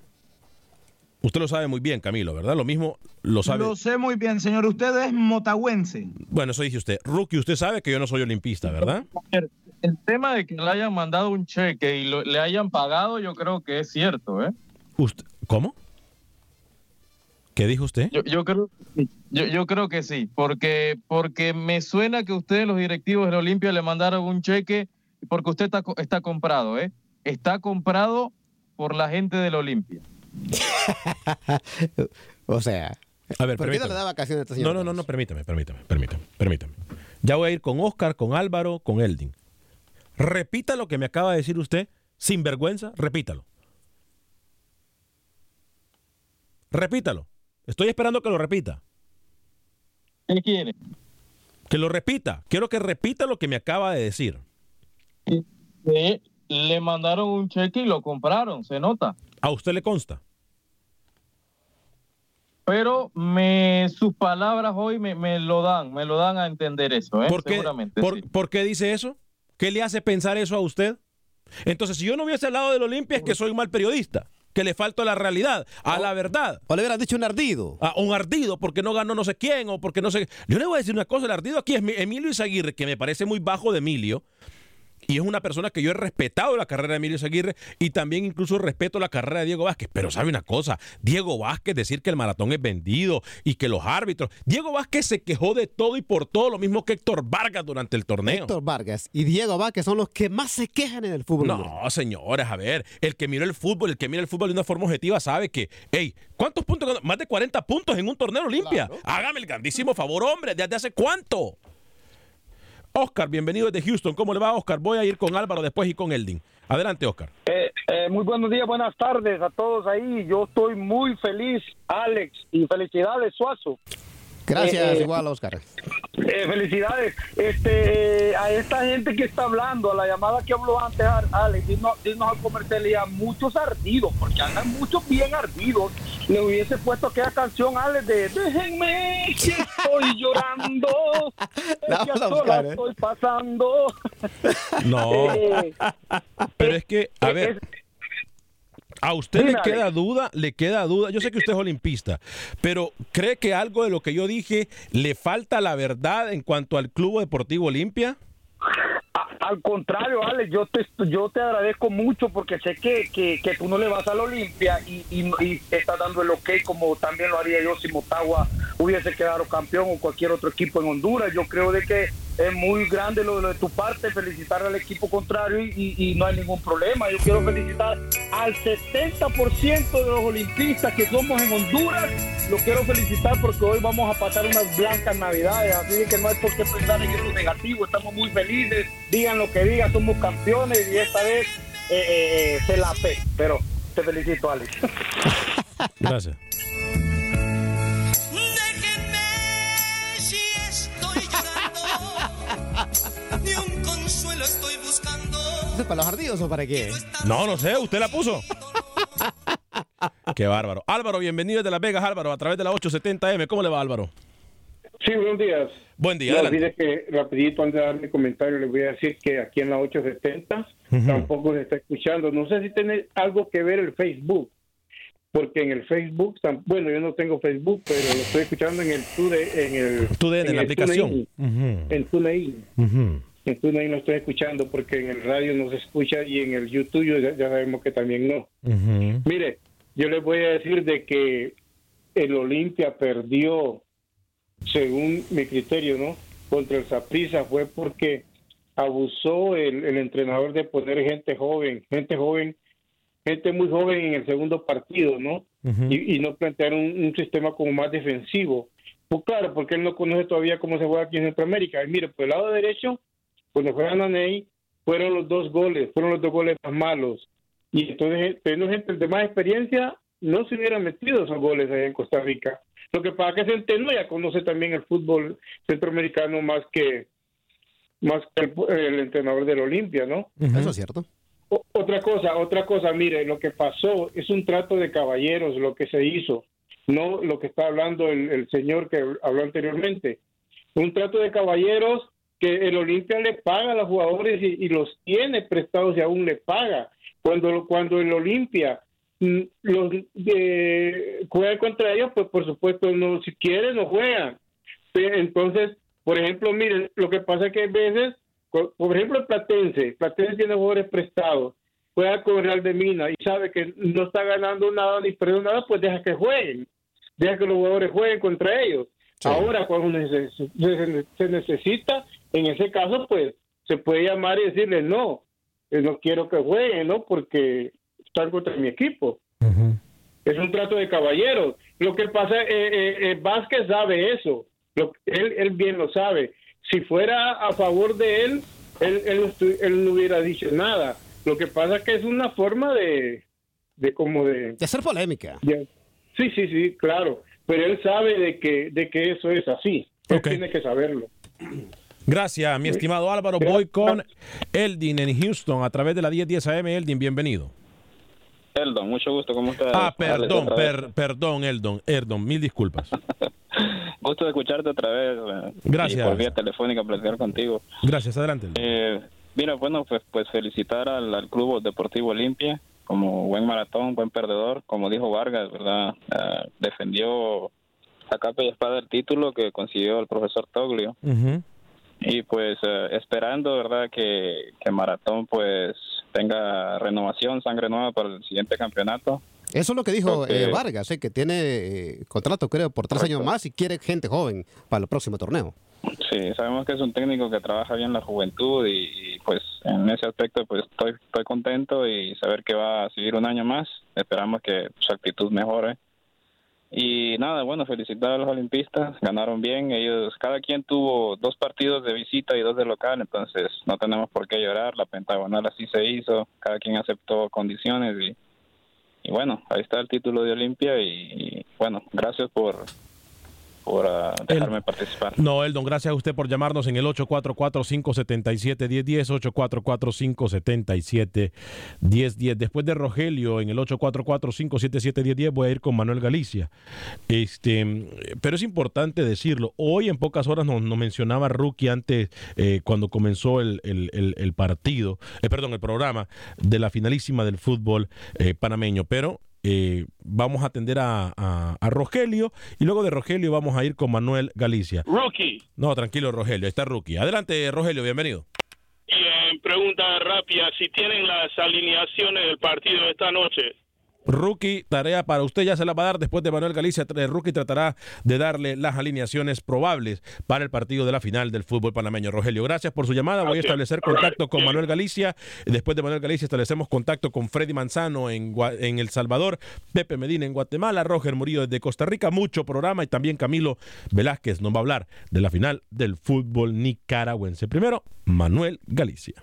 Usted lo sabe muy bien, Camilo, ¿verdad? Lo mismo lo sabe. Lo sé muy bien, señor. Usted es motahuense. Bueno, eso dice usted. Rookie, usted sabe que yo no soy olimpista, ¿verdad? El tema de que le hayan mandado un cheque y lo- le hayan pagado, yo creo que es cierto, ¿eh? Usted- ¿Cómo? ¿Qué dijo usted? Yo, yo creo, yo, yo creo que sí, porque, porque me suena que ustedes, los directivos de la Olimpia, le mandaron un cheque porque usted está, co- está comprado, ¿eh? Está comprado por la gente de la Olimpia. o sea, A ver, ¿por qué no permítame. le da vacaciones a este señor? No, no, no, no, permítame, permítame, permítame, permítame. Ya voy a ir con Oscar, con Álvaro, con Eldin. Repita lo que me acaba de decir usted, sin vergüenza, repítalo. Repítalo. Estoy esperando que lo repita. ¿Qué quiere? Que lo repita. Quiero que repita lo que me acaba de decir. Sí, le mandaron un cheque y lo compraron, se nota. ¿A usted le consta? Pero me, sus palabras hoy me, me lo dan, me lo dan a entender eso, ¿eh? ¿Por qué, seguramente. por, sí. por qué dice eso? ¿Qué le hace pensar eso a usted? Entonces, si yo no hubiese hablado del Olimpia, es que soy un mal periodista. Que le falto a la realidad, a la verdad. O le hubieran dicho un ardido. A un ardido porque no ganó no sé quién o porque no sé. Yo le voy a decir una cosa: el ardido aquí es mi- Emilio Izaguirre, que me parece muy bajo de Emilio. Y es una persona que yo he respetado la carrera de Emilio Izaguirre y también incluso respeto la carrera de Diego Vázquez. Pero sabe una cosa, Diego Vázquez decir que el maratón es vendido y que los árbitros... Diego Vázquez se quejó de todo y por todo, lo mismo que Héctor Vargas durante el torneo. Héctor Vargas y Diego Vázquez son los que más se quejan en el fútbol. No, señores, a ver, el que mira el fútbol, el que mira el fútbol de una forma objetiva sabe que, hey, ¿cuántos puntos? Más de 40 puntos en un torneo Olimpia. Hágame el grandísimo favor, hombre, ¿desde hace cuánto? Oscar, bienvenido desde Houston. ¿Cómo le va, Oscar? Voy a ir con Álvaro después y con Eldin. Adelante, Oscar. Eh, eh, muy buenos días, buenas tardes a todos ahí. Yo estoy muy feliz, Alex, y felicidades, Suazo. Gracias, Eh, igual, Oscar. Eh, felicidades este, a esta gente que está hablando, a la llamada que habló antes, Alex, dinos, dinos al comercial y a muchos ardidos, porque andan muchos bien ardidos. Le hubiese puesto aquella canción, Alex, de Déjenme que estoy llorando, La que a vamos a solas buscar, ¿eh? estoy pasando. No, Eh, pero es que, a ver, a usted le queda duda, le queda duda. Yo sé que usted es olimpista, pero ¿cree que algo de lo que yo dije le falta la verdad en cuanto al Club Deportivo Olimpia? Al contrario, Alex, yo te, yo te agradezco mucho porque sé que, que, que tú no le vas a la Olimpia y, y, y estás dando el ok como también lo haría yo si Motagua hubiese quedado campeón o cualquier otro equipo en Honduras. Yo creo de que es muy grande lo, de tu parte, felicitar al equipo contrario y, no hay ningún problema. Yo quiero felicitar al 70% de los olimpistas que somos en Honduras. Lo quiero felicitar porque hoy vamos a pasar unas blancas navidades, así que no hay por qué pensar en eso negativo. Estamos muy felices, digan lo que digan, somos campeones y esta vez eh, eh, eh, se la fe. Pero te felicito, Alex. Gracias. Es para los ardidos o para qué? No, no sé, usted la puso. Qué bárbaro. Álvaro, bienvenido de Las Vegas, Álvaro, a través de la 870M. ¿Cómo le va, Álvaro? Sí, buenos días. Buen día, No adelante. olvide que rapidito antes de dar mi comentario les voy a decir que aquí en la 870 Ujú. tampoco se está escuchando. No sé si tiene algo que ver el Facebook, porque en el Facebook, bueno, yo no tengo Facebook, pero lo estoy escuchando en el TUDE, en el TUDN, en la el aplicación. TuneIn. En TuneIn. Ujú. En TuneIn lo estoy escuchando porque en el radio no se escucha y en el YouTube ya, ya sabemos que también no. Ujú. Mire, yo les voy a decir de que el Olimpia perdió, según mi criterio, ¿no? Contra el Saprissa fue porque abusó el, el entrenador de poner gente joven, gente joven, gente muy joven en el segundo partido, ¿no? y, y no plantear un, un sistema como más defensivo. Pues claro, porque él no conoce todavía cómo se juega aquí en Centroamérica. Y mire, por el lado derecho, cuando juegan a Ney, fueron los dos goles, fueron los dos goles más malos. Y entonces, teniendo gente de más experiencia, no se hubieran metido esos goles allá en Costa Rica. Lo que pasa que Centeno ya conoce también el fútbol centroamericano más que más que el, el entrenador del Olimpia, ¿no? Eso es cierto. O- otra cosa, otra cosa, mire, lo que pasó es un trato de caballeros, lo que se hizo, no lo que está hablando el, el señor que habló anteriormente. Un trato de caballeros que el Olimpia le paga a los jugadores y, y los tiene prestados y aún le paga. Cuando, cuando el Olimpia mm, los eh, juega contra ellos, pues por supuesto no, si quieren no juegan. Entonces, por ejemplo, miren, lo que pasa es que a veces, por ejemplo, el Platense, Platense tiene jugadores prestados, juega con Real de Mina y sabe que no está ganando nada ni perdiendo nada, pues deja que jueguen, deja que los jugadores jueguen contra ellos. Ahora, cuando se necesita, en ese caso, pues se puede llamar y decirle, no, eh, no quiero que jueguen, ¿no? Porque están contra mi equipo. Es un trato de caballeros. Lo que pasa, eh, eh, eh, Vázquez sabe eso. Lo- él, él bien lo sabe. Si fuera a favor de él, él, él, no estu- él no hubiera dicho nada. Lo que pasa es que es una forma de, de como de... De hacer polémica. de- sí, sí, sí, claro. Pero él sabe de que, de que eso es así. Él tiene que saberlo. Gracias, mi estimado Álvaro. Voy con Eldin en Houston a través de la 1010 AM. Eldin, bienvenido. Eldon, mucho gusto, ¿cómo estás? Ah, perdón, per- perdón, Eldon, Eldon, mil disculpas. Gusto de escucharte otra vez. eh, Gracias. Y por vía telefónica, platicar contigo. Gracias, adelante. Eh, mira, bueno, pues, pues felicitar al, al Club Deportivo Olimpia como buen maratón, buen perdedor. Como dijo Vargas, ¿verdad? Ah, defendió a capa y espada el título que consiguió el profesor Toglio. Y pues eh, esperando, ¿verdad? Que, que Maratón pues tenga renovación, sangre nueva para el siguiente campeonato. Eso es lo que dijo eh, Vargas, eh, que tiene eh, contrato, creo, por tres años más y quiere gente joven para el próximo torneo. Sí, sabemos que es un técnico que trabaja bien la juventud y, y, pues en ese aspecto pues estoy, estoy contento y saber que va a seguir un año más. Esperamos que su actitud mejore. Y nada, bueno, felicitar a los olimpistas, ganaron bien, ellos, cada quien tuvo dos partidos de visita y dos de local, entonces no tenemos por qué llorar, la pentagonal así se hizo, cada quien aceptó condiciones y, y bueno, ahí está el título de Olimpia y, y, bueno, gracias por, por ah, dejarme participar. No, Eldon, gracias a usted por llamarnos en el 844-577-1010, 844-577-1010. Después de Rogelio, en el 844-577-1010, voy a ir con Manuel Galicia. Este, pero es importante decirlo, hoy en pocas horas nos, nos mencionaba Rookie antes, eh, cuando comenzó el, el- el- el partido, eh, perdón, el programa de la finalísima del fútbol eh, panameño, pero eh, vamos a atender a, a- a Rogelio y luego de Rogelio vamos a ir con Manuel Galicia. Rookie, No, tranquilo, Rogelio, ahí está Rookie. Adelante, Rogelio, bienvenido. eh, pregunta rápida, si tienen las alineaciones del partido de esta noche. Rookie, tarea para usted ya se la va a dar después de Manuel Galicia. Tra- Rookie tratará de darle las alineaciones probables para el partido de la final del fútbol panameño. Rogelio, gracias por su llamada. Voy a establecer contacto con Manuel Galicia. Después de Manuel Galicia establecemos contacto con Freddy Manzano en, en El Salvador, Pepe Medina en Guatemala, Roger Murillo desde Costa Rica. Mucho programa y también Camilo Velázquez nos va a hablar de la final del fútbol nicaragüense. Primero, Manuel Galicia.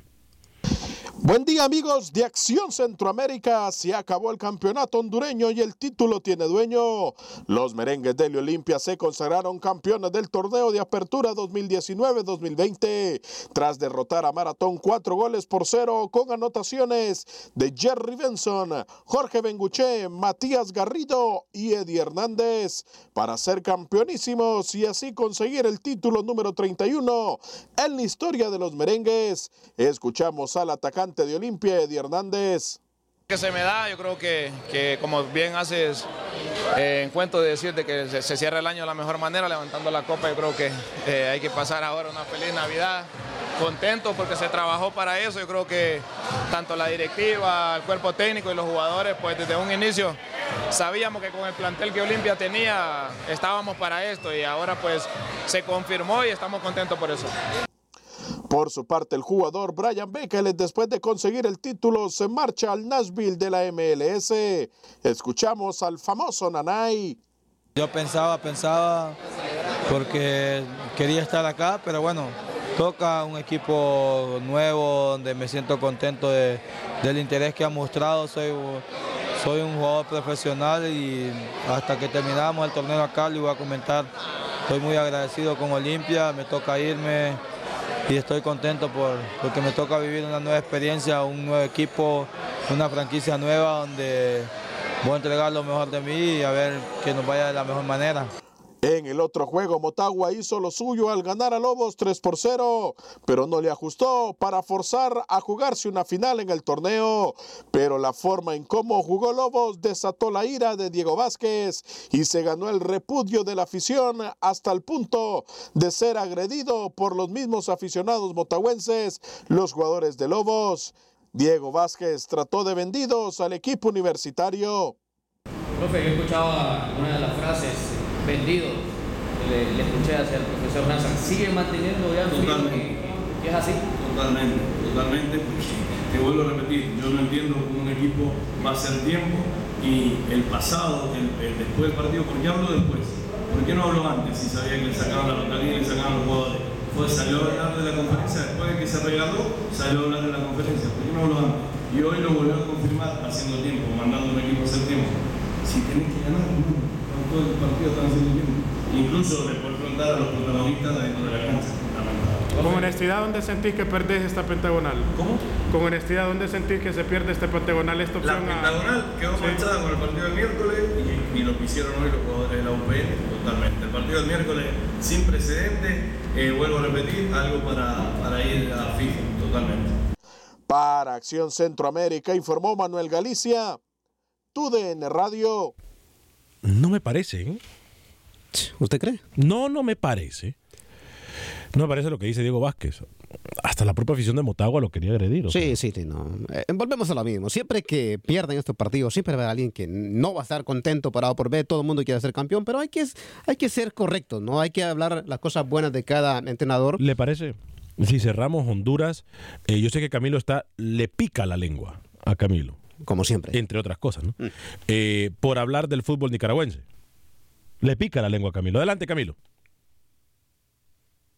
Buen día amigos de Acción Centroamérica, se acabó el campeonato hondureño y el título tiene dueño. Los merengues de Olimpia se consagraron campeones del torneo de apertura 2019-2020 tras derrotar a Maratón cuatro goles por cero con anotaciones de Jerry Benson, Jorge Benguché, Matías Garrido y Eddie Hernández para ser campeonísimos y así conseguir el título número 31 en la historia de los merengues. Escuchamos al atacante de Olimpia, Eddie Hernández. que se me da, yo creo que, que como bien haces eh, en cuento de decir de que se, se cierra el año de la mejor manera, levantando la copa, yo creo que eh, hay que pasar ahora una feliz Navidad, contento porque se trabajó para eso, yo creo que tanto la directiva, el cuerpo técnico y los jugadores, pues desde un inicio sabíamos que con el plantel que Olimpia tenía estábamos para esto y ahora pues se confirmó y estamos contentos por eso. Por su parte, el jugador Brian Beckles, después de conseguir el título, se marcha al Nashville de la MLS. Escuchamos al famoso Nanay. Yo pensaba, pensaba, porque quería estar acá, pero bueno, toca un equipo nuevo donde me siento contento de- del interés que ha mostrado. Soy, soy un jugador profesional y hasta que terminamos el torneo acá, le voy a comentar, estoy muy agradecido con Olimpia, me toca irme y estoy contento por, porque me toca vivir una nueva experiencia, un nuevo equipo, una franquicia nueva donde voy a entregar lo mejor de mí y a ver que nos vaya de la mejor manera. En el otro juego, Motagua hizo lo suyo al ganar a Lobos 3 por 0, pero no le ajustó para forzar a jugarse una final en el torneo. Pero la forma en cómo jugó Lobos desató la ira de Diego Vázquez y se ganó el repudio de la afición hasta el punto de ser agredido por los mismos aficionados motagüenses, los jugadores de Lobos. Diego Vázquez trató de vendidos al equipo universitario. Profe, yo escuchaba una de las frases, vendido, le, le escuché hacia el profesor Nassan. ¿Sigue manteniendo ya que es así? Totalmente, totalmente, te vuelvo a repetir, yo no entiendo cómo un equipo va a hacer tiempo y el pasado, el, el después del partido, ¿por qué hablo después? ¿Por qué no hablo antes si sabía que le sacaban la localidad y le sacaban los jugadores? Fue, salió a hablar de la conferencia, después de que se regaló, salió a hablar de la conferencia, ¿por qué no hablo antes? Y hoy lo volvió a confirmar haciendo tiempo, mandando un equipo a hacer tiempo. Si tenés que ganar, no, todo el partido están haciendo tiempo. Incluso le preguntar a los protagonistas dentro de la cancha, la Con honestidad, ¿dónde sentís que perdés esta pentagonal? ¿Cómo? Con honestidad, ¿dónde sentís que se pierde este pentagonal? Esta La opción a- pentagonal quedó Sí. manchada con el partido del miércoles y, y lo que hicieron hoy los jugadores de la UPN totalmente. El partido del miércoles sin precedentes, eh, vuelvo a repetir, algo para, para ir a FIFA totalmente. Para Acción Centroamérica informó Manuel Galicia, TUDN Radio. No me parece. ¿eh? ¿Usted cree? No, no me parece. No me parece lo que dice Diego Vázquez. Hasta la propia afición de Motagua lo quería agredir. Sí, sí, sí, no. Eh, volvemos a lo mismo. Siempre que pierden estos partidos, siempre va a haber alguien que no va a estar contento parado por ver. Todo el mundo quiere ser campeón, pero hay que, hay que ser correcto, ¿no? Hay que hablar las cosas buenas de cada entrenador. ¿Le parece? Si cerramos Honduras, eh, yo sé que Camilo está, le pica la lengua a Camilo. Como siempre. Entre otras cosas, ¿no? Eh, por hablar del fútbol nicaragüense. Le pica la lengua a Camilo. Adelante, Camilo.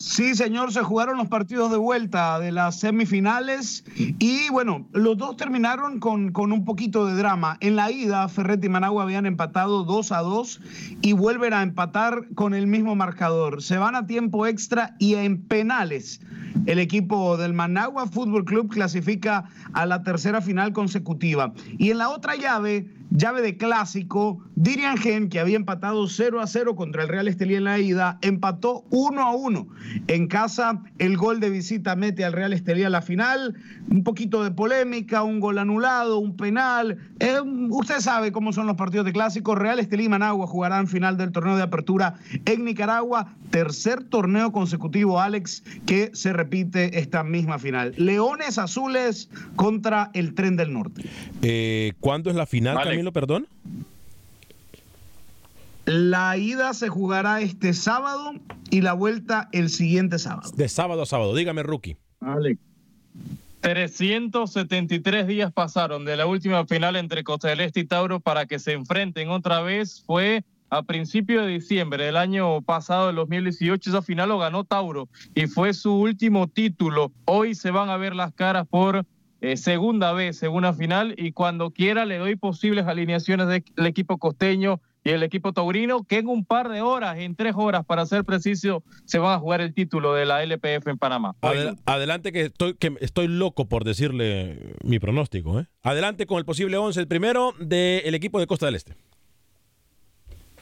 Sí, señor, se jugaron los partidos de vuelta de las semifinales y bueno, los dos terminaron con, con un poquito de drama. En la ida, Ferret y Managua habían empatado 2 a 2 y vuelven a empatar con el mismo marcador. Se van a tiempo extra y en penales. El equipo del Managua Fútbol Club clasifica a la tercera final consecutiva. Y en la otra llave, llave de clásico, Dirian Gen, que había empatado 0 a 0 contra el Real Estelí en la ida, empató 1 a 1. En casa, el gol de visita mete al Real Estelí a la final. Un poquito de polémica, un gol anulado, un penal. Eh, usted sabe cómo son los partidos de clásico. Real Estelí y Managua jugarán final del torneo de apertura en Nicaragua. Tercer torneo consecutivo, Alex, que se repite esta misma final. Leones Azules contra el Tren del Norte. Eh, ¿Cuándo es la final, Vale. Camilo? Perdón. La ida se jugará este sábado y la vuelta el siguiente sábado. De sábado a sábado. Dígame, Rookie. 373 días pasaron de la última final entre Costa del Este y Tauro para que se enfrenten otra vez. Fue a principios de diciembre del año pasado, del 2018. Esa final lo ganó Tauro y fue su último título. Hoy se van a ver las caras por eh, segunda vez en una final y cuando quiera le doy posibles alineaciones del equipo costeño y el equipo taurino que en un par de horas, en tres horas para ser preciso, se van a jugar el título de la LPF en Panamá. Adel- adelante que estoy, que estoy loco por decirle mi pronóstico. ¿eh? Adelante con el posible 11. El primero del equipo de Costa del Este.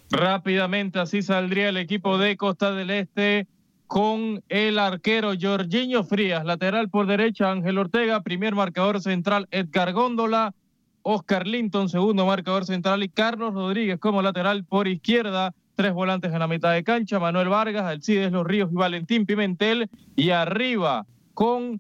Rápidamente así saldría el equipo de Costa del Este con el arquero Jorginho Frías, lateral por derecha Ángel Ortega, primer marcador central Edgar Góndola, Oscar Linton, segundo marcador central y Carlos Rodríguez como lateral por izquierda, tres volantes en la mitad de cancha, Manuel Vargas, Alcides Los Ríos y Valentín Pimentel y arriba con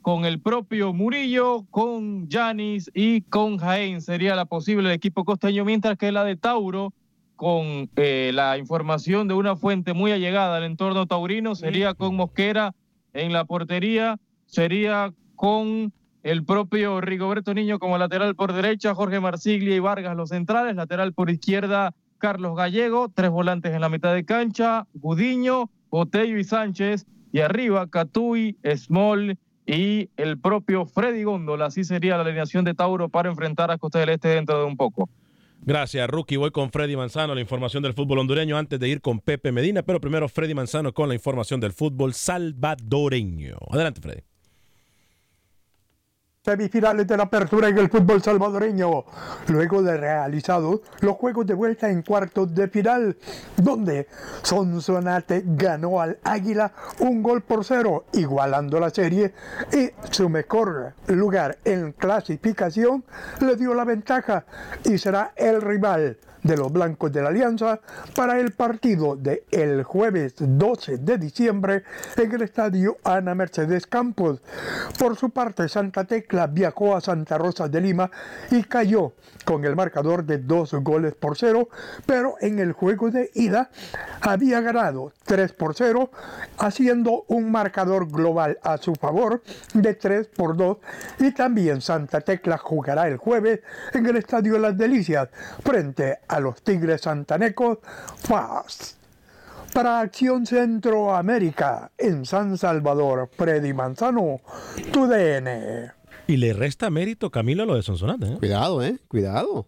con el propio Murillo, con Yanis y con Jaén. Sería la posible equipo costeño, mientras que la de Tauro con eh, la información de una fuente muy allegada al entorno taurino, sería con Mosquera en la portería, sería con el propio Rigoberto Niño como lateral por derecha, Jorge Marsiglia y Vargas los centrales, lateral por izquierda Carlos Gallego, tres volantes en la mitad de cancha, Gudiño, Botello y Sánchez, y arriba Catui, Small y el propio Freddy Góndola. Así sería la alineación de Tauro para enfrentar a Costa del Este dentro de un poco. Gracias, Rookie. Voy con Freddy Manzano, la información del fútbol hondureño, antes de ir con Pepe Medina, pero primero Freddy Manzano con la información del fútbol salvadoreño. Adelante, Freddy. Semifinales de la apertura en el fútbol salvadoreño, luego de realizados los juegos de vuelta en cuartos de final, donde Sonsonate ganó al Águila un gol por cero, igualando la serie, y su mejor lugar en clasificación le dio la ventaja y será el rival de los blancos de la Alianza para el partido de el jueves 12 de diciembre en el estadio Ana Mercedes Campos. Por su parte, Santa Tecla viajó a Santa Rosa de Lima y cayó con el marcador de dos goles por cero, pero en el juego de ida había ganado 3 por 0, haciendo un marcador global a su favor de 3 por 2 y también Santa Tecla jugará el jueves en el Estadio Las Delicias frente a los Tigres Santanecos FAS. Para Acción Centroamérica en San Salvador, Freddy Manzano, tu DN. Y le resta mérito, Camilo, a lo de Sonsonate. ¿eh? Cuidado, ¿eh? Cuidado.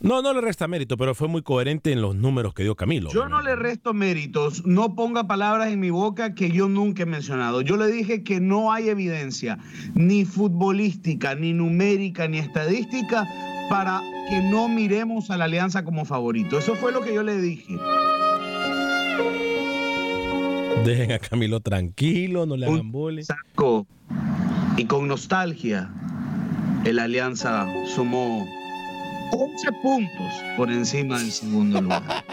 No, no le resta mérito, pero fue muy coherente en los números que dio Camilo. Yo no le resto méritos, no ponga palabras en mi boca que yo nunca he mencionado. Yo le dije que no hay evidencia, ni futbolística, ni numérica, ni estadística, para que no miremos a la alianza como favorito. Eso fue lo que yo le dije. Dejen a Camilo tranquilo, no le hagan bullying. Saco. Y con nostalgia, el alianza sumó 11 puntos por encima del segundo lugar.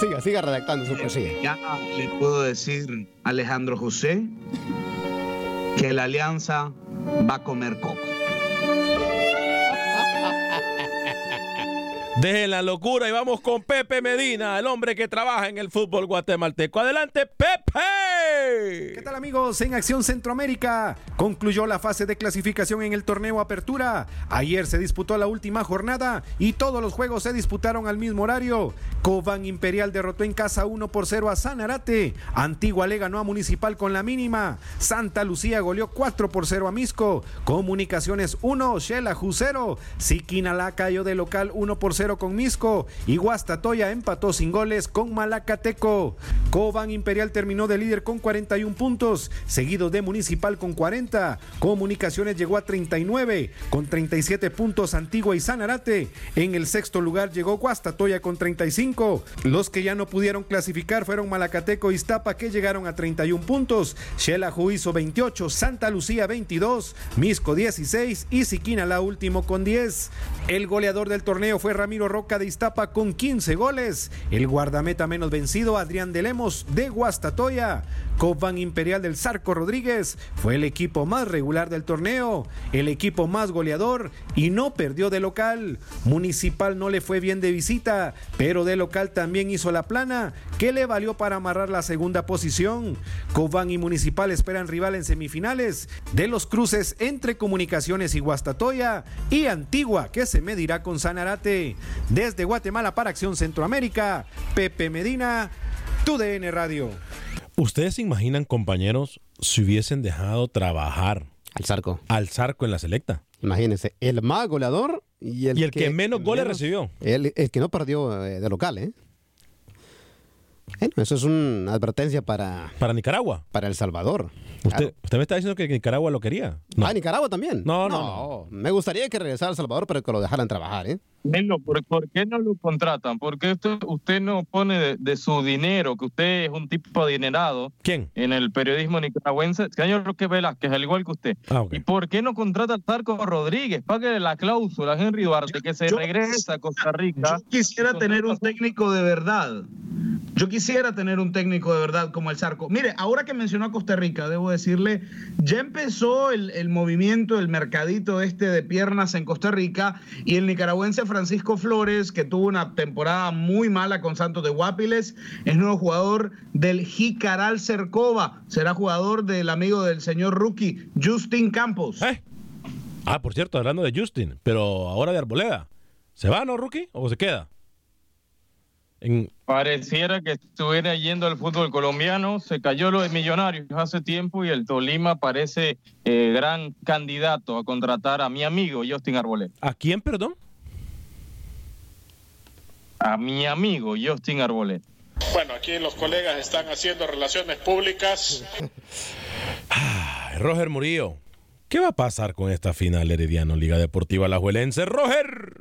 Siga, siga redactando su poesía. Ya le puedo decir a Alejandro José que la alianza va a comer coco. Dejen la locura y vamos con Pepe Medina, el hombre que trabaja en el fútbol guatemalteco. Adelante, Pepe. ¿Qué tal amigos? En Acción Centroamérica concluyó la fase de clasificación en el torneo Apertura. Ayer se disputó la última jornada y todos los juegos se disputaron al mismo horario. Cobán Imperial derrotó en casa 1 por 0 a Sanarate. Antigua le ganó a Municipal con la mínima. Santa Lucía goleó 4 por 0 a Misco. Comunicaciones 1, Shela 0. Siquinalá cayó de local 1 por 0 con Misco y Guastatoya empató sin goles con Malacateco. Cobán Imperial terminó de líder con 41 puntos, seguido de Municipal con 40. Comunicaciones llegó a 39 con 37 puntos Antigua y Sanarate. En el sexto lugar llegó Guastatoya con 35. Los que ya no pudieron clasificar fueron Malacateco y Iztapa que llegaron a 31 puntos. Xelajú hizo 28, Santa Lucía 22, Misco 16 y Siquinalá último con 10. El goleador del torneo fue Ramiro Roca de Iztapa con 15 goles. El guardameta menos vencido, Adrián de Lemos de Guastatoya. Cobán Imperial del Zarco Rodríguez fue el equipo más regular del torneo, el equipo más goleador y no perdió de local. Municipal no le fue bien de visita, pero de local también hizo la plana, que le valió para amarrar la segunda posición. Cobán y Municipal esperan rival en semifinales de los cruces entre Comunicaciones y Guastatoya y Antigua, que se medirá con Sanarate. Desde Guatemala para Acción Centroamérica, Pepe Medina, TUDN Radio. ¿Ustedes se imaginan, compañeros, si hubiesen dejado trabajar al Zarco? Al Zarco en la selecta. Imagínense, el más goleador y el, y el que, menos goles recibió. El, el, que no perdió eh, de local, ¿eh? Bueno, eso es una advertencia para... Para Nicaragua. Para El Salvador. Usted, claro. usted me está diciendo que Nicaragua lo quería. No. Ah, Nicaragua también. No, no, no, no. Me gustaría que regresara a El Salvador, pero que lo dejaran trabajar, ¿eh? Nelo, ¿por, ¿por, qué no lo contratan? ¿Por qué usted, usted no pone de, de, su dinero, que usted es un tipo adinerado? ¿Quién? En el periodismo nicaragüense, señor Roque Velázquez, al igual que usted. Ah, okay. ¿Y por qué no contrata al Tarco Rodríguez? Pague la cláusula a Henry Duarte, que se yo, regresa a Costa Rica. Yo quisiera tener un técnico de verdad. Yo quisiera tener un técnico de verdad como el Zarco. Mire, ahora que mencionó a Costa Rica, debo decirle, ya empezó el, el movimiento, el mercadito este de piernas en Costa Rica y el nicaragüense Francisco Flores, que tuvo una temporada muy mala con Santos de Guapiles, es nuevo jugador del Jicaral Cercova, será jugador del amigo del señor rookie, Justin Campos. ¿Eh? Ah, por cierto, hablando de Justin, pero ahora de Arboleda, ¿se va, no, rookie, o se queda? En... Pareciera que estuviera yendo al fútbol colombiano, se cayó lo de Millonarios hace tiempo y el Tolima parece eh, gran candidato a contratar a mi amigo Justin Arboleda. ¿A quién, perdón? A mi amigo Justin Arboleda. Bueno, aquí los colegas están haciendo relaciones públicas. ah, Roger Murillo, ¿qué va a pasar con esta final Herediano Liga Deportiva Alajuelense? ¡Roger!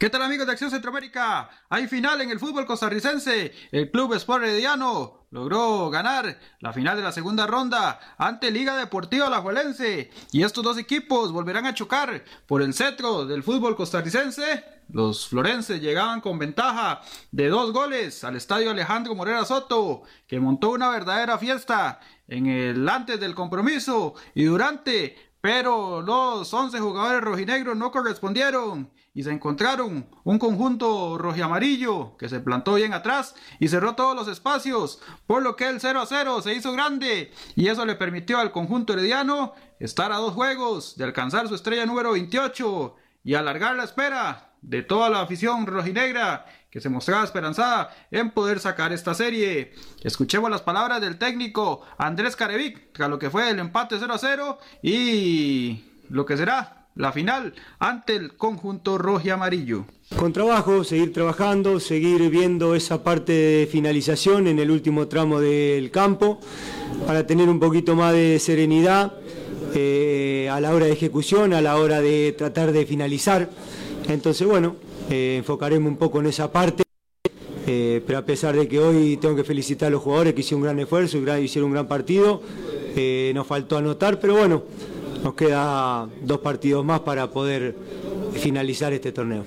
¿Qué tal amigos de Acción Centroamérica? Hay final en el fútbol costarricense. El Club Sport Herediano logró ganar la final de la segunda ronda ante Liga Deportiva Alajuelense. Y estos dos equipos volverán a chocar por el cetro del fútbol costarricense. Los florenses llegaban con ventaja de dos goles al estadio Alejandro Morera Soto, que montó una verdadera fiesta en el antes del compromiso y durante, pero los 11 jugadores rojinegros no correspondieron y se encontraron un conjunto rojiamarillo que se plantó bien atrás y cerró todos los espacios, por lo que el 0 a 0 se hizo grande y eso le permitió al conjunto herediano estar a dos juegos de alcanzar su estrella número 28 y alargar la espera de toda la afición rojinegra que se mostraba esperanzada en poder sacar esta serie. Escuchemos las palabras del técnico Andrés Carevic tras lo que fue el empate 0 a 0 y lo que será la final ante el conjunto rojo y amarillo. Con trabajo, seguir trabajando, seguir viendo esa parte de finalización en el último tramo del campo para tener un poquito más de serenidad eh, a la hora de ejecución, a la hora de tratar de finalizar. Entonces, bueno, eh, enfocaremos un poco en esa parte. Eh, pero a pesar de que hoy tengo que felicitar a los jugadores que hicieron un gran esfuerzo, hicieron un gran partido, nos faltó anotar, pero bueno, nos queda dos partidos más para poder finalizar este torneo.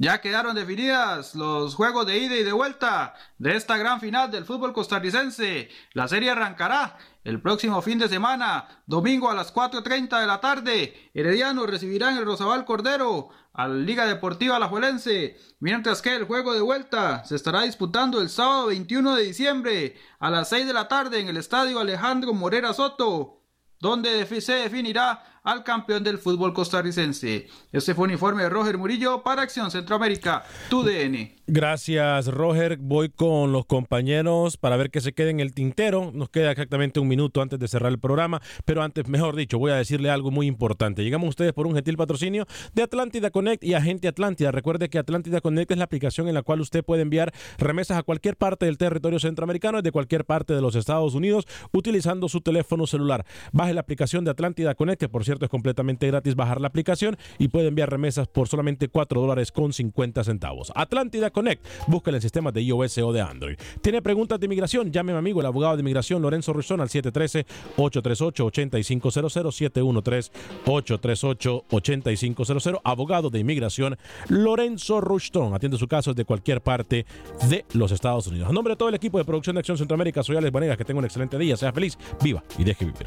Ya quedaron definidas los juegos de ida y de vuelta de esta gran final del fútbol costarricense. La serie arrancará el próximo fin de semana, domingo a las 4.30 de la tarde. Herediano recibirá en el Rosabal Cordero a la Liga Deportiva Alajuelense, mientras que el juego de vuelta se estará disputando el sábado 21 de diciembre a las 6 de la tarde en el Estadio Alejandro Morera Soto, donde se definirá al campeón del fútbol costarricense. Este fue un informe de Roger Murillo para Acción Centroamérica, tu DN. Gracias, Roger. Voy con los compañeros para ver que se quede en el tintero. Nos queda exactamente un minuto antes de cerrar el programa, pero antes, mejor dicho, voy a decirle algo muy importante. Llegamos a ustedes por un gentil patrocinio de Atlántida Connect y Agente Atlántida. Recuerde que Atlántida Connect es la aplicación en la cual usted puede enviar remesas a cualquier parte del territorio centroamericano, de cualquier parte de los Estados Unidos, utilizando su teléfono celular. Baje la aplicación de Atlántida Connect, que por cierto es completamente gratis bajar la aplicación y puede enviar remesas por solamente 4 dólares con 50 centavos. Atlántida Connect, búsquela en sistemas de iOS o de Android. ¿Tiene preguntas de inmigración? Llame a mi amigo, el abogado de inmigración Lorenzo Ruizón al 713-838-8500, 713-838-8500, abogado de inmigración Lorenzo Rushton. Atiende su caso de cualquier parte de los Estados Unidos. A nombre de todo el equipo de producción de Acción Centroamérica, soy Alex Vanegas, que tenga un excelente día, sea feliz, viva y deje vivir.